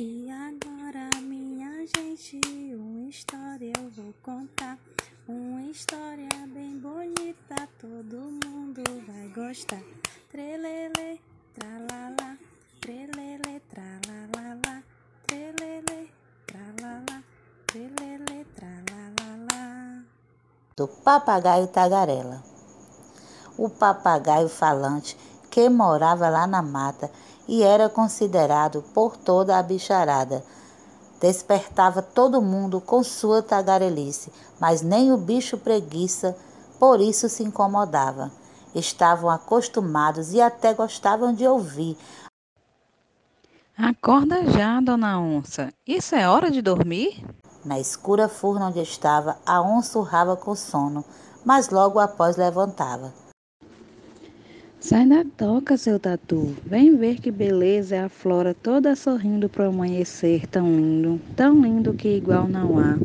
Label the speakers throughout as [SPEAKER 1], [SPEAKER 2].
[SPEAKER 1] E agora, minha gente, uma história eu vou contar. Uma história bem bonita, todo mundo vai gostar. Trelele, tralala, trelele, tralalala, trelele, tralala, trelele, tralalala.
[SPEAKER 2] Do papagaio tagarela. O papagaio falante que morava lá na mata e era considerado por toda a bicharada. Despertava todo mundo com sua tagarelice, mas nem o bicho preguiça por isso se incomodava. Estavam acostumados e até gostavam de ouvir.
[SPEAKER 3] Acorda já, dona onça. Isso é hora de dormir?
[SPEAKER 2] Na escura furna onde estava, a onça urrava com sono, mas logo após levantava.
[SPEAKER 3] Sai da toca, seu tatu. Vem ver que beleza é a flora toda sorrindo pro amanhecer tão lindo, tão lindo que igual não há.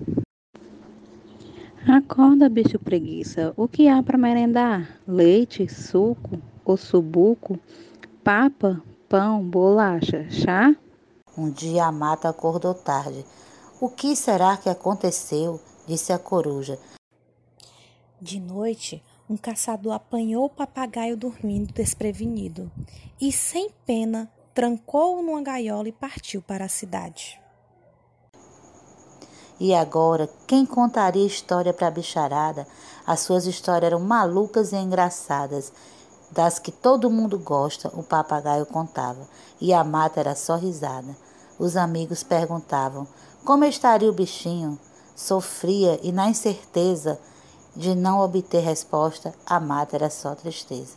[SPEAKER 3] Acorda, bicho preguiça. O que há para merendar? Leite, suco, subuco, papa, pão, bolacha, chá?
[SPEAKER 2] Um dia a mata acordou tarde. O que será que aconteceu? disse a coruja.
[SPEAKER 1] De noite, um caçador apanhou o papagaio dormindo desprevenido e, sem pena, trancou-o numa gaiola e partiu para a cidade.
[SPEAKER 2] E agora, quem contaria história para a bicharada? As suas histórias eram malucas e engraçadas, das que todo mundo gosta, o papagaio contava, e a mata era só risada. Os amigos perguntavam como estaria o bichinho. Sofria e, na incerteza, de não obter resposta, a mata era só tristeza.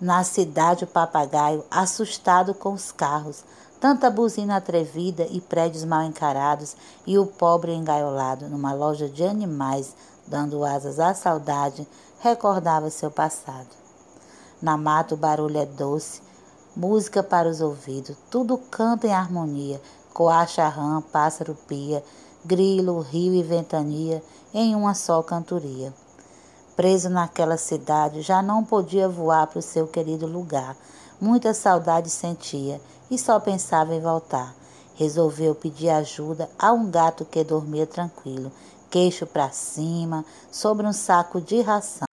[SPEAKER 2] Na cidade, o papagaio, assustado com os carros, tanta buzina atrevida e prédios mal encarados, e o pobre engaiolado numa loja de animais, dando asas à saudade, recordava seu passado. Na mata, o barulho é doce, música para os ouvidos, tudo canta em harmonia, coacha rã, pássaro pia, grilo, rio e ventania em uma só cantoria. Preso naquela cidade, já não podia voar para o seu querido lugar. Muita saudade sentia e só pensava em voltar. Resolveu pedir ajuda a um gato que dormia tranquilo, queixo para cima, sobre um saco de ração.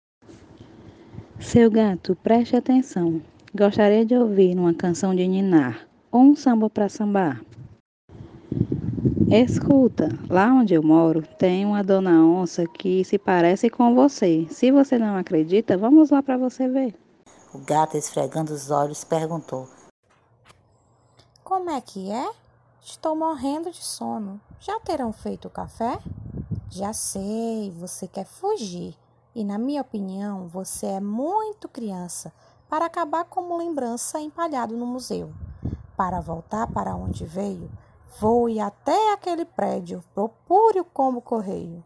[SPEAKER 3] Seu gato, preste atenção. Gostaria de ouvir uma canção de ninar ou um samba para sambar. Escuta, lá onde eu moro tem uma dona onça que se parece com você. Se você não acredita, vamos lá para você ver.
[SPEAKER 2] O gato, esfregando os olhos, perguntou:
[SPEAKER 1] Como é que é? Estou morrendo de sono. Já terão feito o café? Já sei, você quer fugir. E, na minha opinião, você é muito criança para acabar como lembrança empalhado no museu. Para voltar para onde veio, Voe até aquele prédio, procure o combo correio.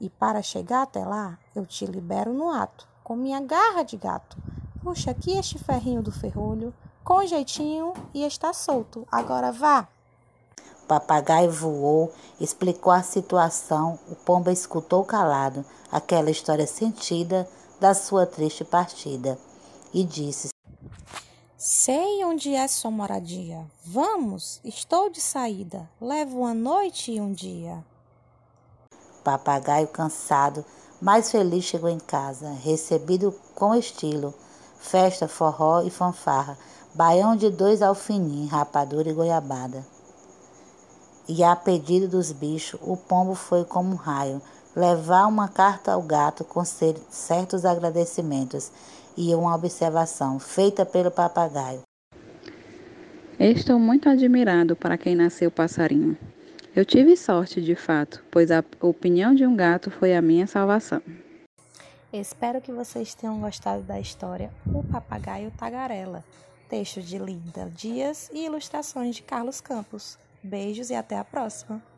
[SPEAKER 1] E para chegar até lá, eu te libero no ato, com minha garra de gato. Puxa aqui este ferrinho do ferrolho, com jeitinho e está solto. Agora vá.
[SPEAKER 2] O papagaio voou, explicou a situação, o pomba escutou calado aquela história sentida da sua triste partida e disse:
[SPEAKER 1] Sei onde é sua moradia. Vamos, estou de saída. Levo uma noite e um dia.
[SPEAKER 2] Papagaio cansado, mais feliz chegou em casa, recebido com estilo. Festa, forró e fanfarra, baião de dois alfinim, rapadura e goiabada. E a pedido dos bichos, o pombo foi como um raio, levar uma carta ao gato com certos agradecimentos e uma observação feita pelo papagaio.
[SPEAKER 3] Estou muito admirado para quem nasceu passarinho. Eu tive sorte de fato, pois a opinião de um gato foi a minha salvação.
[SPEAKER 1] Espero que vocês tenham gostado da história O Papagaio Tagarela, texto de Linda Dias e ilustrações de Carlos Campos. Beijos e até a próxima!